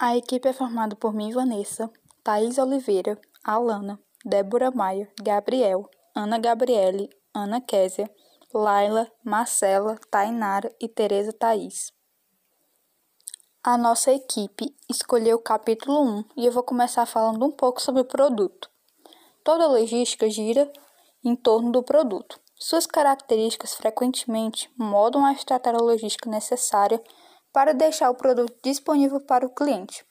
A equipe é formada por mim, Vanessa, Thaís Oliveira, Alana, Débora Maia, Gabriel, Ana Gabriele, Ana Késia, Laila, Marcela, Tainara e Tereza Thaís. A nossa equipe escolheu o capítulo 1 e eu vou começar falando um pouco sobre o produto. Toda logística gira em torno do produto. Suas características frequentemente moldam a estratégia logística necessária para deixar o produto disponível para o cliente.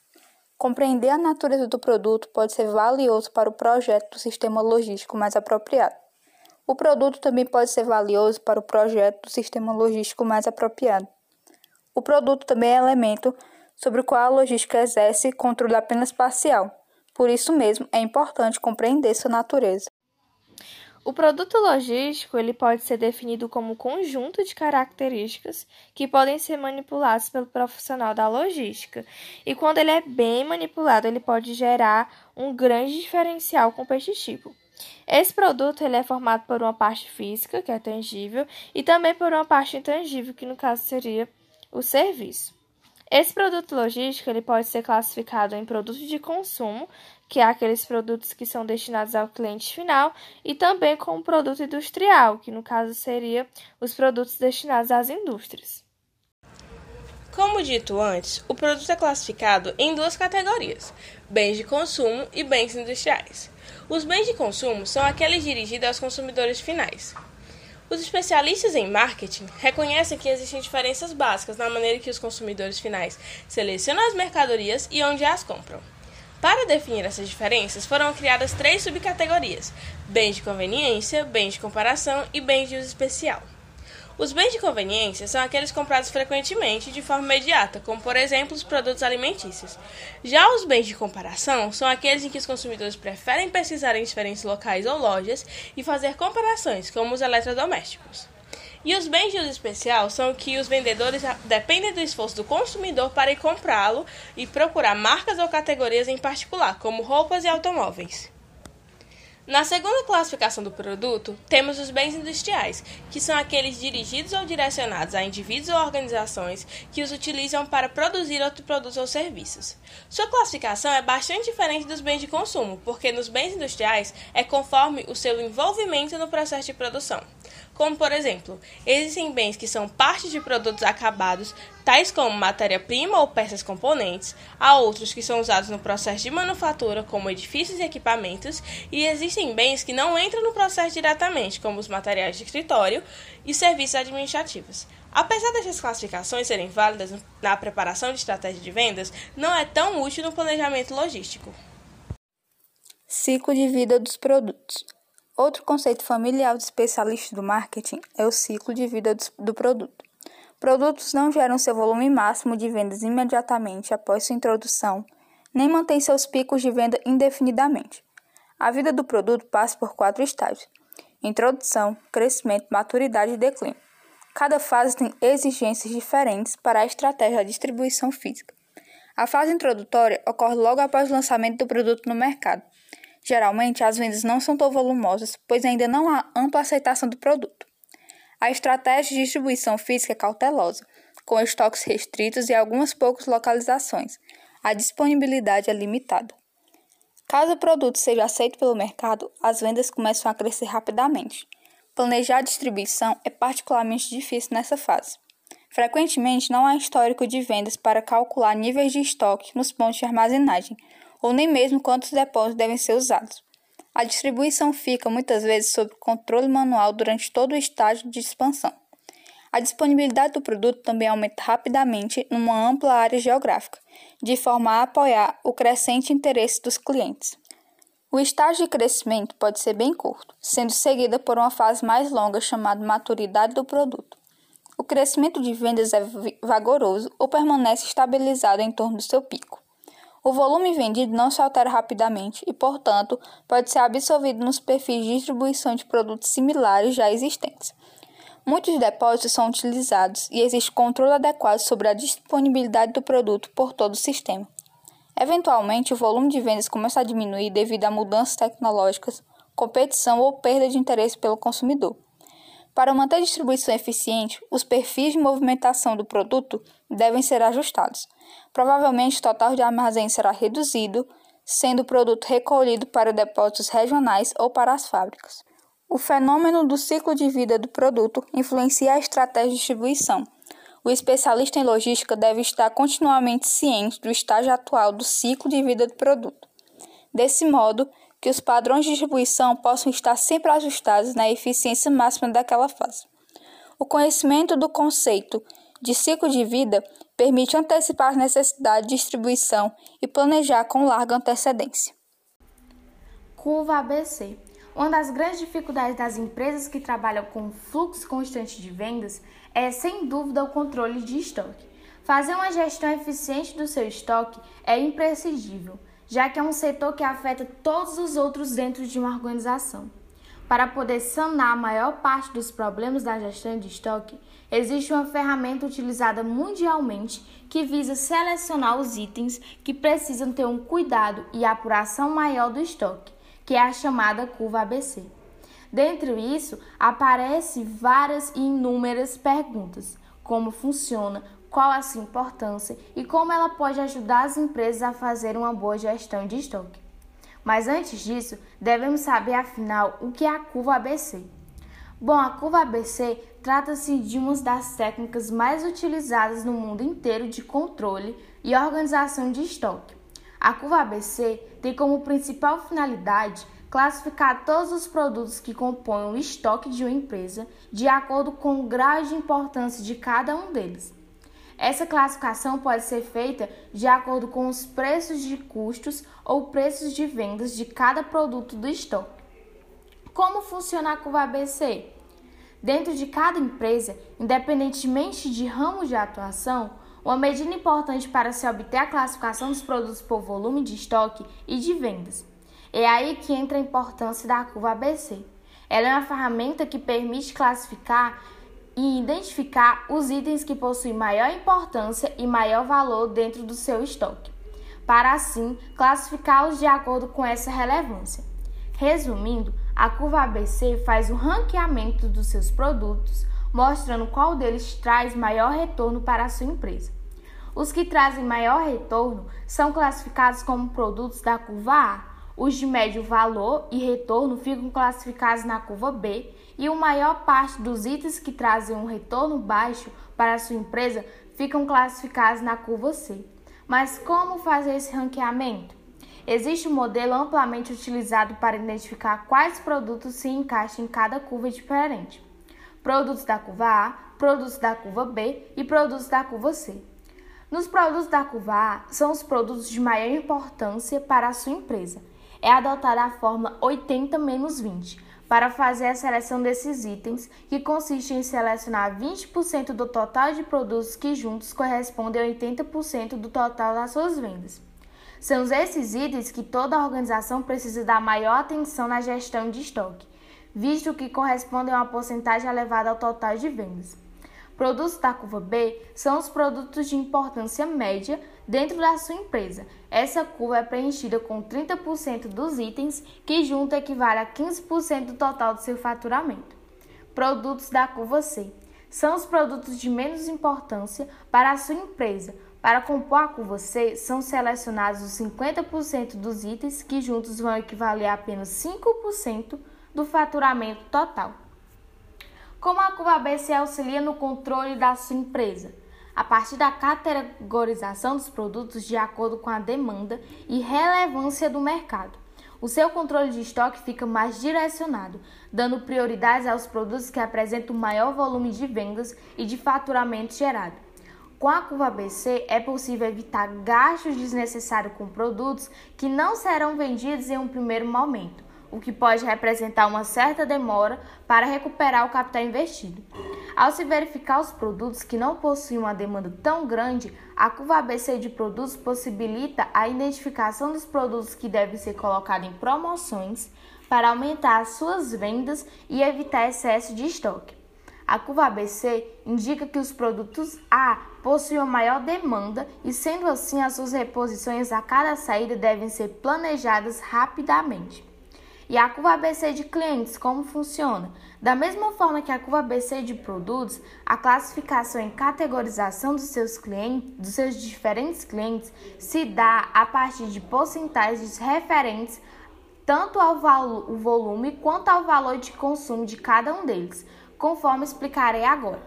Compreender a natureza do produto pode ser valioso para o projeto do sistema logístico mais apropriado. O produto também pode ser valioso para o projeto do sistema logístico mais apropriado. O produto também é elemento sobre o qual a logística exerce controle apenas parcial. Por isso mesmo, é importante compreender sua natureza. O produto logístico ele pode ser definido como conjunto de características que podem ser manipuladas pelo profissional da logística. E quando ele é bem manipulado, ele pode gerar um grande diferencial competitivo. Esse produto ele é formado por uma parte física, que é tangível, e também por uma parte intangível, que no caso seria o serviço. Esse produto logístico ele pode ser classificado em produto de consumo, que é aqueles produtos que são destinados ao cliente final, e também como produto industrial, que no caso seria os produtos destinados às indústrias. Como dito antes, o produto é classificado em duas categorias: bens de consumo e bens industriais. Os bens de consumo são aqueles dirigidos aos consumidores finais. Os especialistas em marketing reconhecem que existem diferenças básicas na maneira que os consumidores finais selecionam as mercadorias e onde as compram. Para definir essas diferenças, foram criadas três subcategorias: bens de conveniência, bens de comparação e bens de uso especial. Os bens de conveniência são aqueles comprados frequentemente de forma imediata, como por exemplo os produtos alimentícios. Já os bens de comparação são aqueles em que os consumidores preferem pesquisar em diferentes locais ou lojas e fazer comparações, como os eletrodomésticos. E os bens de uso especial são que os vendedores dependem do esforço do consumidor para ir comprá-lo e procurar marcas ou categorias em particular, como roupas e automóveis. Na segunda classificação do produto, temos os bens industriais, que são aqueles dirigidos ou direcionados a indivíduos ou organizações que os utilizam para produzir outros produtos ou serviços. Sua classificação é bastante diferente dos bens de consumo, porque nos bens industriais é conforme o seu envolvimento no processo de produção. Como, por exemplo, existem bens que são parte de produtos acabados, tais como matéria-prima ou peças componentes, há outros que são usados no processo de manufatura, como edifícios e equipamentos, e existem bens que não entram no processo diretamente, como os materiais de escritório e serviços administrativos. Apesar dessas classificações serem válidas na preparação de estratégia de vendas, não é tão útil no planejamento logístico. Ciclo de vida dos produtos. Outro conceito familiar dos especialistas do marketing é o ciclo de vida do produto. Produtos não geram seu volume máximo de vendas imediatamente após sua introdução, nem mantêm seus picos de venda indefinidamente. A vida do produto passa por quatro estágios: introdução, crescimento, maturidade e declínio. Cada fase tem exigências diferentes para a estratégia de distribuição física. A fase introdutória ocorre logo após o lançamento do produto no mercado. Geralmente, as vendas não são tão volumosas, pois ainda não há ampla aceitação do produto. A estratégia de distribuição física é cautelosa, com estoques restritos e algumas poucas localizações. A disponibilidade é limitada. Caso o produto seja aceito pelo mercado, as vendas começam a crescer rapidamente. Planejar a distribuição é particularmente difícil nessa fase. Frequentemente, não há histórico de vendas para calcular níveis de estoque nos pontos de armazenagem, ou nem mesmo quantos depósitos devem ser usados. A distribuição fica muitas vezes sob controle manual durante todo o estágio de expansão. A disponibilidade do produto também aumenta rapidamente numa ampla área geográfica, de forma a apoiar o crescente interesse dos clientes. O estágio de crescimento pode ser bem curto, sendo seguida por uma fase mais longa chamada maturidade do produto. O crescimento de vendas é vagaroso ou permanece estabilizado em torno do seu pico. O volume vendido não se altera rapidamente e, portanto, pode ser absorvido nos perfis de distribuição de produtos similares já existentes. Muitos depósitos são utilizados e existe controle adequado sobre a disponibilidade do produto por todo o sistema. Eventualmente, o volume de vendas começa a diminuir devido a mudanças tecnológicas, competição ou perda de interesse pelo consumidor. Para manter a distribuição eficiente, os perfis de movimentação do produto devem ser ajustados. Provavelmente, o total de armazém será reduzido, sendo o produto recolhido para depósitos regionais ou para as fábricas. O fenômeno do ciclo de vida do produto influencia a estratégia de distribuição. O especialista em logística deve estar continuamente ciente do estágio atual do ciclo de vida do produto. Desse modo, que os padrões de distribuição possam estar sempre ajustados na eficiência máxima daquela fase. O conhecimento do conceito de ciclo de vida permite antecipar as necessidades de distribuição e planejar com larga antecedência. Curva ABC. Uma das grandes dificuldades das empresas que trabalham com fluxo constante de vendas é, sem dúvida, o controle de estoque. Fazer uma gestão eficiente do seu estoque é imprescindível, já que é um setor que afeta todos os outros dentro de uma organização. Para poder sanar a maior parte dos problemas da gestão de estoque, existe uma ferramenta utilizada mundialmente que visa selecionar os itens que precisam ter um cuidado e apuração maior do estoque, que é a chamada curva ABC. Dentro isso, aparecem várias e inúmeras perguntas: como funciona, qual a sua importância e como ela pode ajudar as empresas a fazer uma boa gestão de estoque. Mas antes disso, devemos saber afinal o que é a curva ABC. Bom, a curva ABC trata-se de uma das técnicas mais utilizadas no mundo inteiro de controle e organização de estoque. A curva ABC tem como principal finalidade classificar todos os produtos que compõem o estoque de uma empresa de acordo com o grau de importância de cada um deles. Essa classificação pode ser feita de acordo com os preços de custos ou preços de vendas de cada produto do estoque. Como funciona a curva ABC? Dentro de cada empresa, independentemente de ramo de atuação, uma medida importante para se obter a classificação dos produtos por volume de estoque e de vendas. É aí que entra a importância da curva ABC. Ela é uma ferramenta que permite classificar e identificar os itens que possuem maior importância e maior valor dentro do seu estoque, para assim classificá-los de acordo com essa relevância. Resumindo, a curva ABC faz o ranqueamento dos seus produtos, mostrando qual deles traz maior retorno para a sua empresa. Os que trazem maior retorno são classificados como produtos da curva A, os de médio valor e retorno ficam classificados na curva B e a maior parte dos itens que trazem um retorno baixo para a sua empresa ficam classificados na curva C. Mas como fazer esse ranqueamento? Existe um modelo amplamente utilizado para identificar quais produtos se encaixam em cada curva diferente. Produtos da curva A, produtos da curva B e produtos da curva C. Nos produtos da curva A são os produtos de maior importância para a sua empresa. É adotada a fórmula 80 menos 20, para fazer a seleção desses itens, que consiste em selecionar 20% do total de produtos que juntos correspondem a 80% do total das suas vendas. São esses itens que toda organização precisa dar maior atenção na gestão de estoque, visto que correspondem a uma porcentagem elevada ao total de vendas. Produtos da curva B são os produtos de importância média dentro da sua empresa. Essa curva é preenchida com 30% dos itens, que junto equivale a 15% do total do seu faturamento. Produtos da curva C são os produtos de menos importância para a sua empresa. Para compor a curva C, são selecionados os 50% dos itens, que juntos vão equivaler a apenas 5% do faturamento total. Como a curva B se auxilia no controle da sua empresa? A partir da categorização dos produtos de acordo com a demanda e relevância do mercado. O seu controle de estoque fica mais direcionado, dando prioridade aos produtos que apresentam maior volume de vendas e de faturamento gerado. Com a curva ABC, é possível evitar gastos desnecessários com produtos que não serão vendidos em um primeiro momento o que pode representar uma certa demora para recuperar o capital investido. Ao se verificar os produtos que não possuem uma demanda tão grande, a curva ABC de produtos possibilita a identificação dos produtos que devem ser colocados em promoções para aumentar as suas vendas e evitar excesso de estoque. A curva ABC indica que os produtos A possuem maior demanda e, sendo assim, as suas reposições a cada saída devem ser planejadas rapidamente. E a curva ABC de clientes, como funciona? Da mesma forma que a curva ABC de produtos, a classificação e categorização dos seus clientes, dos seus diferentes clientes, se dá a partir de porcentagens referentes tanto ao volume quanto ao valor de consumo de cada um deles, conforme explicarei agora.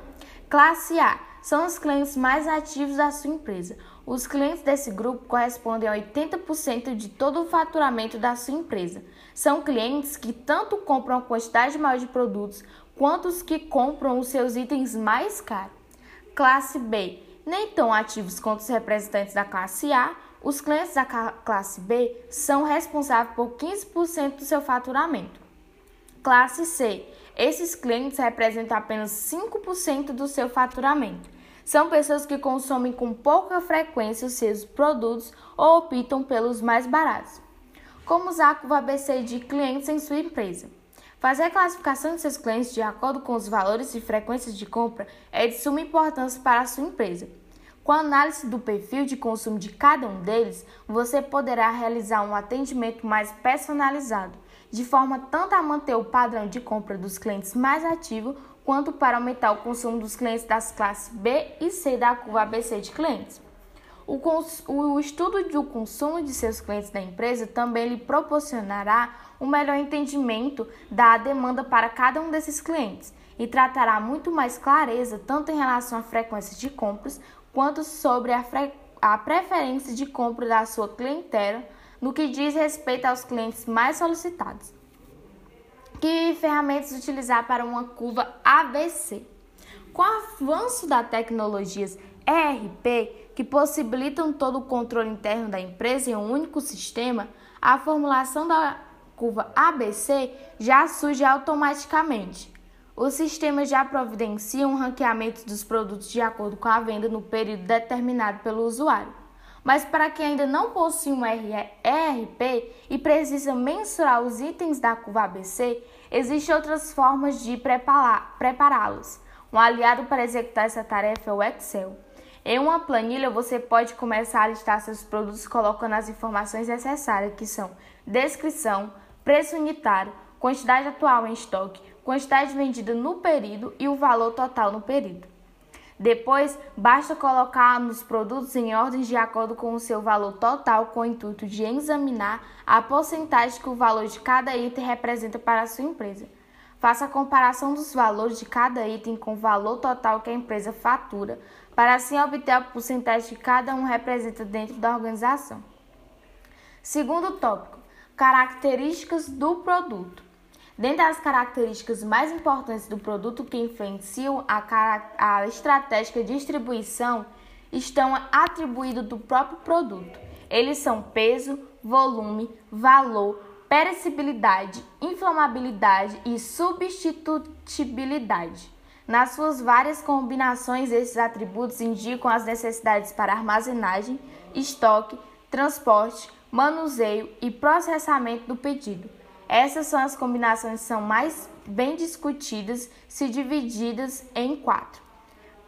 Classe A são os clientes mais ativos da sua empresa. Os clientes desse grupo correspondem a 80% de todo o faturamento da sua empresa. São clientes que tanto compram a quantidade maior de produtos quanto os que compram os seus itens mais caros. Classe B, nem tão ativos quanto os representantes da classe A, os clientes da classe B são responsáveis por 15% do seu faturamento. Classe C, esses clientes representam apenas 5% do seu faturamento. São pessoas que consomem com pouca frequência os seus produtos ou optam pelos mais baratos. Como usar curva ABC de clientes em sua empresa? Fazer a classificação de seus clientes de acordo com os valores e frequências de compra é de suma importância para a sua empresa. Com a análise do perfil de consumo de cada um deles, você poderá realizar um atendimento mais personalizado de forma tanto a manter o padrão de compra dos clientes mais ativo, quanto para aumentar o consumo dos clientes das classes B e C da curva ABC de clientes. O, o estudo do consumo de seus clientes da empresa também lhe proporcionará um melhor entendimento da demanda para cada um desses clientes e tratará muito mais clareza tanto em relação à frequência de compras quanto sobre a, a preferência de compra da sua clientela no que diz respeito aos clientes mais solicitados. Que ferramentas utilizar para uma curva ABC? Com o avanço das tecnologias ERP, que possibilitam todo o controle interno da empresa em um único sistema, a formulação da curva ABC já surge automaticamente. Os sistemas já providenciam um ranqueamento dos produtos de acordo com a venda no período determinado pelo usuário. Mas para quem ainda não possui um ERP e precisa mensurar os itens da curva ABC, existem outras formas de prepará-los. Um aliado para executar essa tarefa é o Excel. Em uma planilha, você pode começar a listar seus produtos colocando as informações necessárias, que são descrição, preço unitário, quantidade atual em estoque, quantidade vendida no período e o valor total no período. Depois, basta colocar nos produtos em ordem de acordo com o seu valor total, com o intuito de examinar a porcentagem que o valor de cada item representa para a sua empresa. Faça a comparação dos valores de cada item com o valor total que a empresa fatura, para assim obter a porcentagem que cada um representa dentro da organização. Segundo tópico: características do produto. Dentre as características mais importantes do produto que influenciam a, a estratégia de distribuição estão atribuídos do próprio produto. Eles são peso, volume, valor, perecibilidade, inflamabilidade e substitutibilidade. Nas suas várias combinações, esses atributos indicam as necessidades para armazenagem, estoque, transporte, manuseio e processamento do pedido. Essas são as combinações que são mais bem discutidas, se divididas em quatro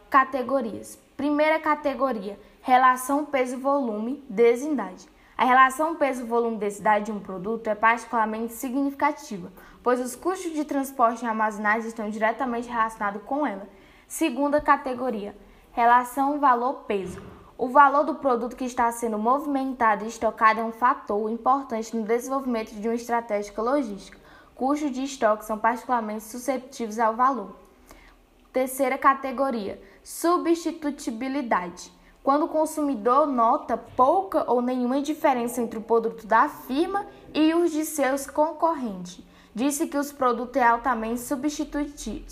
categorias. Primeira categoria: relação peso-volume, densidade. A relação peso-volume-densidade de um produto é particularmente significativa, pois os custos de transporte e armazenagem estão diretamente relacionados com ela. Segunda categoria: relação valor-peso. O valor do produto que está sendo movimentado e estocado é um fator importante no desenvolvimento de uma estratégia logística. Custos de estoque são particularmente suscetíveis ao valor. Terceira categoria: substitutibilidade. Quando o consumidor nota pouca ou nenhuma diferença entre o produto da firma e os de seus concorrentes, disse que os produtos é altamente substituível.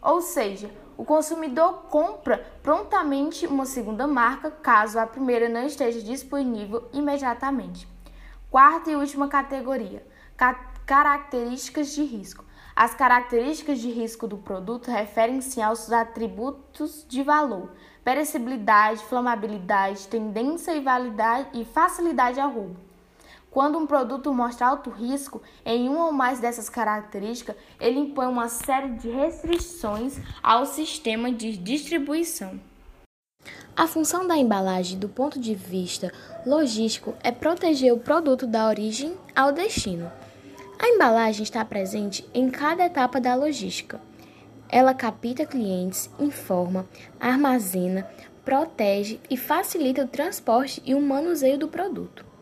Ou seja, o consumidor compra prontamente uma segunda marca caso a primeira não esteja disponível imediatamente. Quarta e última categoria: características de risco. As características de risco do produto referem-se aos atributos de valor, perecibilidade, flamabilidade, tendência e, e facilidade ao roubo. Quando um produto mostra alto risco em uma ou mais dessas características, ele impõe uma série de restrições ao sistema de distribuição. A função da embalagem, do ponto de vista logístico, é proteger o produto da origem ao destino. A embalagem está presente em cada etapa da logística. Ela capta clientes, informa, armazena, protege e facilita o transporte e o manuseio do produto.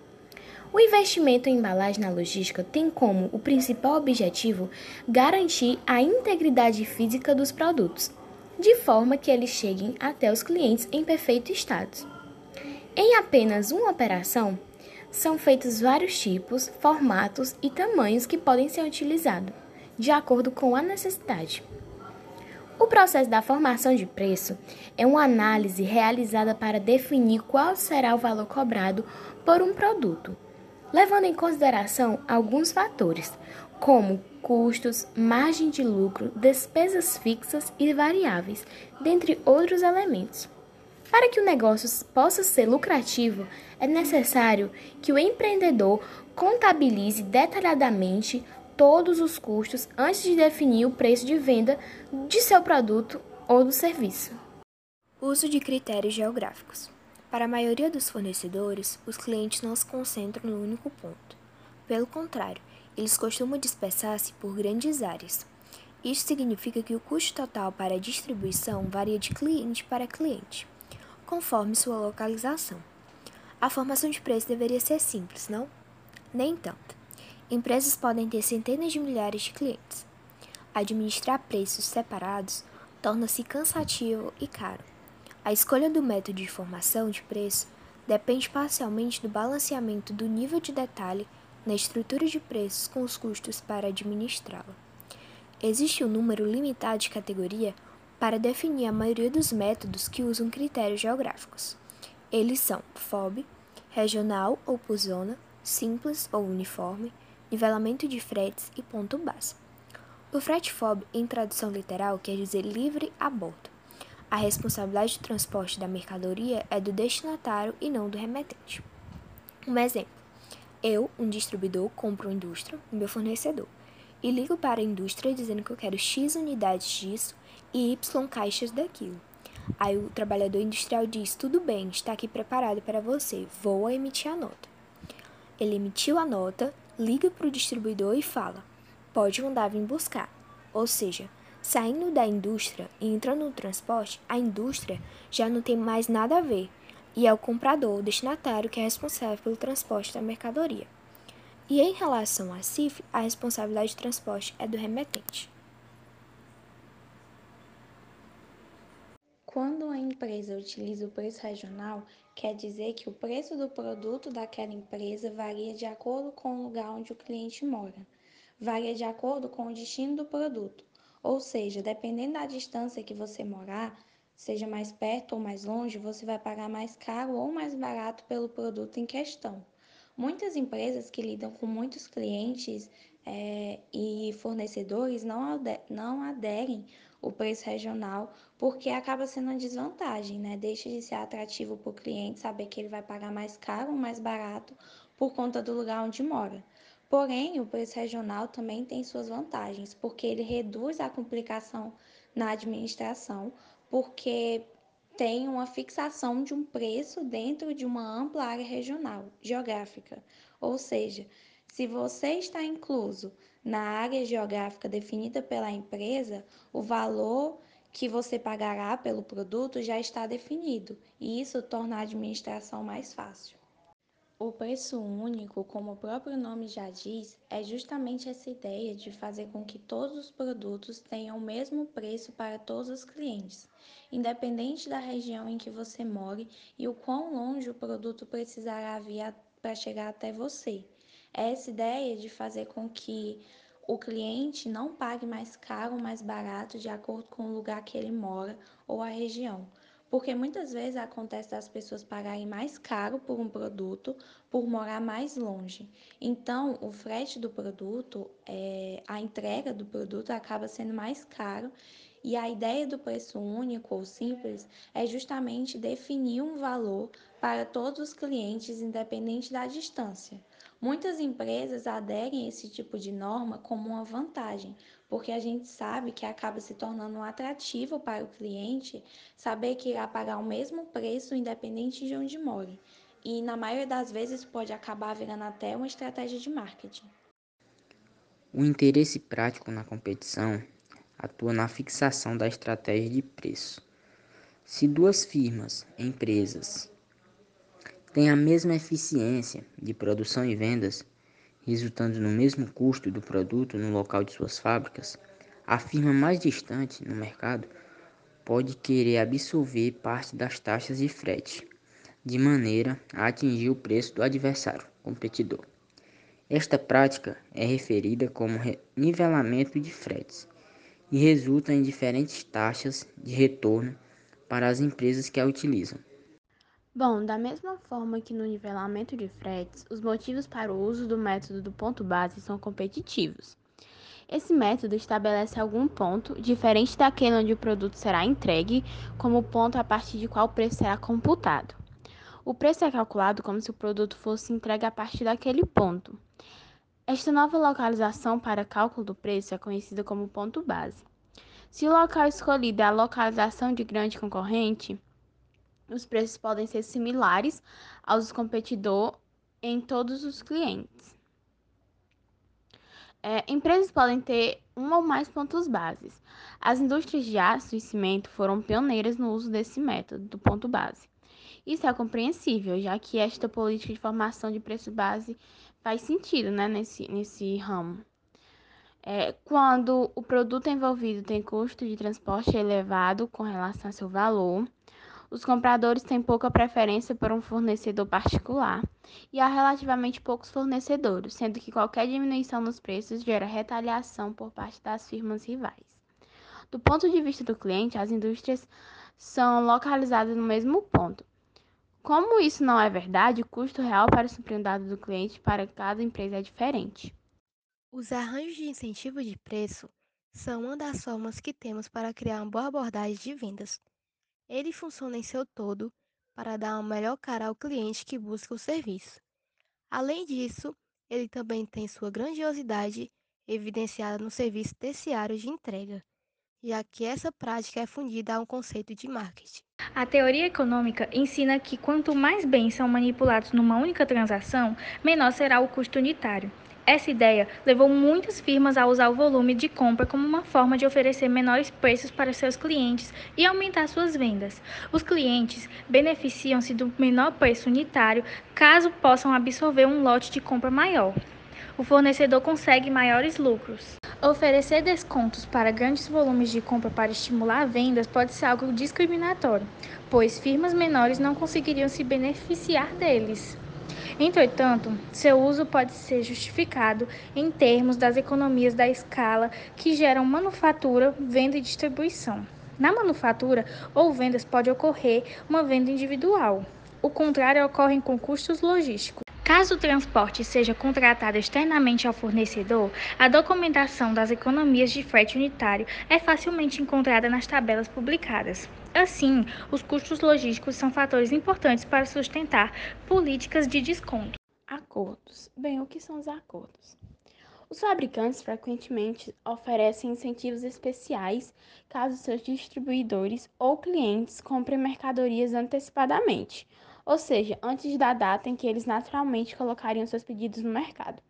O investimento em embalagem na logística tem como o principal objetivo garantir a integridade física dos produtos, de forma que eles cheguem até os clientes em perfeito estado. Em apenas uma operação, são feitos vários tipos, formatos e tamanhos que podem ser utilizados, de acordo com a necessidade. O processo da formação de preço é uma análise realizada para definir qual será o valor cobrado por um produto levando em consideração alguns fatores, como custos, margem de lucro, despesas fixas e variáveis, dentre outros elementos. Para que o negócio possa ser lucrativo, é necessário que o empreendedor contabilize detalhadamente todos os custos antes de definir o preço de venda de seu produto ou do serviço. Uso de critérios geográficos. Para a maioria dos fornecedores, os clientes não se concentram no único ponto. Pelo contrário, eles costumam dispersar-se por grandes áreas. Isso significa que o custo total para a distribuição varia de cliente para cliente, conforme sua localização. A formação de preço deveria ser simples, não? Nem tanto. Empresas podem ter centenas de milhares de clientes. Administrar preços separados torna-se cansativo e caro. A escolha do método de formação de preço depende parcialmente do balanceamento do nível de detalhe na estrutura de preços com os custos para administrá-la. Existe um número limitado de categoria para definir a maioria dos métodos que usam critérios geográficos. Eles são FOB, regional ou por zona, simples ou uniforme, nivelamento de fretes e ponto base. O frete FOB, em tradução literal, quer dizer livre a bordo. A responsabilidade de transporte da mercadoria é do destinatário e não do remetente. Um exemplo: eu, um distribuidor, compro uma indústria, meu fornecedor, e ligo para a indústria dizendo que eu quero X unidades disso e Y caixas daquilo. Aí o trabalhador industrial diz: tudo bem, está aqui preparado para você, vou emitir a nota. Ele emitiu a nota, liga para o distribuidor e fala: pode mandar vir buscar. Ou seja, Saindo da indústria e entrando no transporte, a indústria já não tem mais nada a ver e é o comprador, o destinatário, que é responsável pelo transporte da mercadoria. E em relação à CIF, a responsabilidade de transporte é do remetente. Quando a empresa utiliza o preço regional, quer dizer que o preço do produto daquela empresa varia de acordo com o lugar onde o cliente mora, varia de acordo com o destino do produto. Ou seja, dependendo da distância que você morar, seja mais perto ou mais longe, você vai pagar mais caro ou mais barato pelo produto em questão. Muitas empresas que lidam com muitos clientes é, e fornecedores não, não aderem o preço regional porque acaba sendo uma desvantagem, né? Deixa de ser atrativo para o cliente saber que ele vai pagar mais caro ou mais barato por conta do lugar onde mora. Porém, o preço regional também tem suas vantagens, porque ele reduz a complicação na administração, porque tem uma fixação de um preço dentro de uma ampla área regional, geográfica. Ou seja, se você está incluso na área geográfica definida pela empresa, o valor que você pagará pelo produto já está definido, e isso torna a administração mais fácil. O preço único, como o próprio nome já diz, é justamente essa ideia de fazer com que todos os produtos tenham o mesmo preço para todos os clientes, independente da região em que você more e o quão longe o produto precisará vir para chegar até você. É essa ideia de fazer com que o cliente não pague mais caro ou mais barato de acordo com o lugar que ele mora ou a região porque muitas vezes acontece das pessoas pagarem mais caro por um produto por morar mais longe. Então, o frete do produto, é, a entrega do produto acaba sendo mais caro e a ideia do preço único ou simples é justamente definir um valor para todos os clientes, independente da distância. Muitas empresas aderem a esse tipo de norma como uma vantagem, porque a gente sabe que acaba se tornando um atrativo para o cliente saber que irá pagar o mesmo preço independente de onde more. E na maioria das vezes pode acabar virando até uma estratégia de marketing. O interesse prático na competição atua na fixação da estratégia de preço. Se duas firmas, empresas, têm a mesma eficiência de produção e vendas, resultando no mesmo custo do produto no local de suas fábricas, a firma mais distante no mercado pode querer absorver parte das taxas de frete, de maneira a atingir o preço do adversário competidor. Esta prática é referida como nivelamento de fretes e resulta em diferentes taxas de retorno para as empresas que a utilizam. Bom, da mesma forma que no nivelamento de fretes, os motivos para o uso do método do ponto base são competitivos. Esse método estabelece algum ponto, diferente daquele onde o produto será entregue, como o ponto a partir de qual o preço será computado. O preço é calculado como se o produto fosse entregue a partir daquele ponto. Esta nova localização para cálculo do preço é conhecida como ponto base. Se o local escolhido é a localização de grande concorrente, os preços podem ser similares aos do competidor em todos os clientes. É, empresas podem ter um ou mais pontos bases. As indústrias de aço e cimento foram pioneiras no uso desse método do ponto base. Isso é compreensível, já que esta política de formação de preço base faz sentido né, nesse, nesse ramo. É, quando o produto envolvido tem custo de transporte elevado com relação ao seu valor, os compradores têm pouca preferência por um fornecedor particular e há relativamente poucos fornecedores, sendo que qualquer diminuição nos preços gera retaliação por parte das firmas rivais. Do ponto de vista do cliente, as indústrias são localizadas no mesmo ponto. Como isso não é verdade, o custo real para suprir um dado do cliente para cada empresa é diferente. Os arranjos de incentivo de preço são uma das formas que temos para criar uma boa abordagem de vendas. Ele funciona em seu todo para dar uma melhor cara ao cliente que busca o serviço. Além disso, ele também tem sua grandiosidade evidenciada no serviço terciário de entrega, já que essa prática é fundida a um conceito de marketing. A teoria econômica ensina que quanto mais bens são manipulados numa única transação, menor será o custo unitário. Essa ideia levou muitas firmas a usar o volume de compra como uma forma de oferecer menores preços para seus clientes e aumentar suas vendas. Os clientes beneficiam-se do menor preço unitário caso possam absorver um lote de compra maior. O fornecedor consegue maiores lucros. Oferecer descontos para grandes volumes de compra para estimular vendas pode ser algo discriminatório, pois firmas menores não conseguiriam se beneficiar deles. Entretanto, seu uso pode ser justificado em termos das economias da escala que geram manufatura, venda e distribuição. Na manufatura ou vendas pode ocorrer uma venda individual. O contrário ocorre com custos logísticos. Caso o transporte seja contratado externamente ao fornecedor, a documentação das economias de frete unitário é facilmente encontrada nas tabelas publicadas. Assim, os custos logísticos são fatores importantes para sustentar políticas de desconto. Acordos. Bem, o que são os acordos? Os fabricantes frequentemente oferecem incentivos especiais caso seus distribuidores ou clientes comprem mercadorias antecipadamente, ou seja, antes da data em que eles naturalmente colocariam seus pedidos no mercado.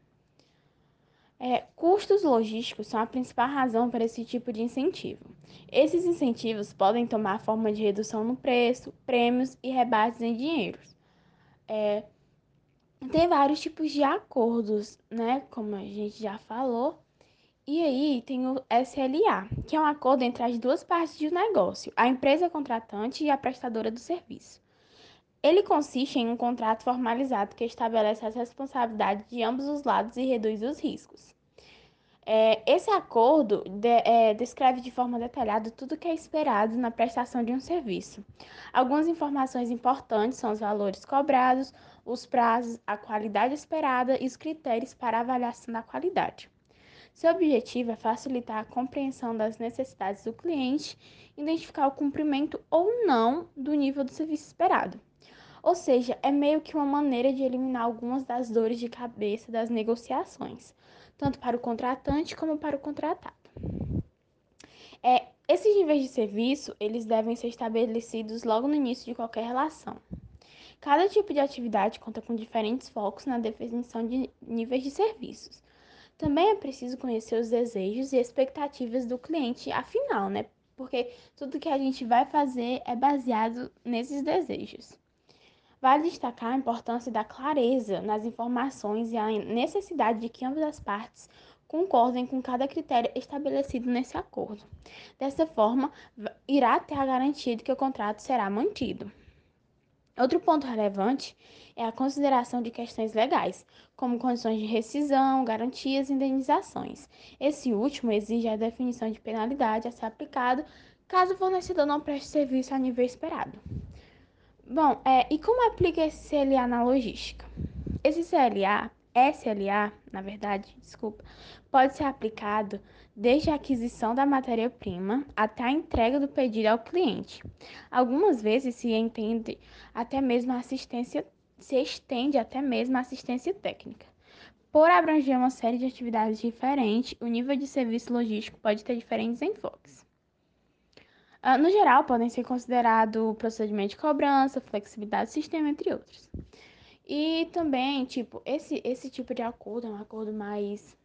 É, custos logísticos são a principal razão para esse tipo de incentivo. Esses incentivos podem tomar forma de redução no preço, prêmios e rebates em dinheiros. É, tem vários tipos de acordos, né? Como a gente já falou. E aí tem o SLA, que é um acordo entre as duas partes um negócio, a empresa contratante e a prestadora do serviço. Ele consiste em um contrato formalizado que estabelece as responsabilidades de ambos os lados e reduz os riscos. É, esse acordo de, é, descreve de forma detalhada tudo o que é esperado na prestação de um serviço. Algumas informações importantes são os valores cobrados, os prazos, a qualidade esperada e os critérios para avaliação da qualidade. Seu objetivo é facilitar a compreensão das necessidades do cliente, identificar o cumprimento ou não do nível do serviço esperado. Ou seja, é meio que uma maneira de eliminar algumas das dores de cabeça das negociações, tanto para o contratante como para o contratado. É, esses níveis de serviço, eles devem ser estabelecidos logo no início de qualquer relação. Cada tipo de atividade conta com diferentes focos na definição de níveis de serviços. Também é preciso conhecer os desejos e expectativas do cliente afinal, né? Porque tudo que a gente vai fazer é baseado nesses desejos. Vale destacar a importância da clareza nas informações e a necessidade de que ambas as partes concordem com cada critério estabelecido nesse acordo. Dessa forma, irá ter a garantia de que o contrato será mantido. Outro ponto relevante é a consideração de questões legais, como condições de rescisão, garantias e indenizações. Esse último exige a definição de penalidade a ser aplicado caso o fornecedor não preste serviço a nível esperado. Bom, é, e como aplica esse CLA na logística? Esse CLA SLA, na verdade, desculpa, pode ser aplicado desde a aquisição da matéria-prima até a entrega do pedido ao cliente. Algumas vezes se entende até mesmo assistência, se estende até mesmo assistência técnica. Por abranger uma série de atividades diferentes, o nível de serviço logístico pode ter diferentes enfoques. Ah, no geral, podem ser considerados procedimento de cobrança, flexibilidade do sistema, entre outros. E também, tipo, esse, esse tipo de acordo é um acordo mais,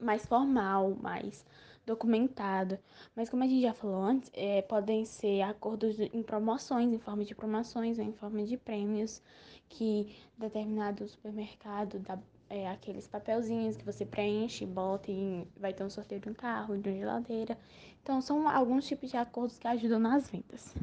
mais formal, mais documentado. Mas como a gente já falou antes, é, podem ser acordos em promoções, em forma de promoções ou em forma de prêmios, que determinado supermercado dá é, aqueles papelzinhos que você preenche, bota e vai ter um sorteio de um carro, de uma geladeira. Então, são alguns tipos de acordos que ajudam nas vendas.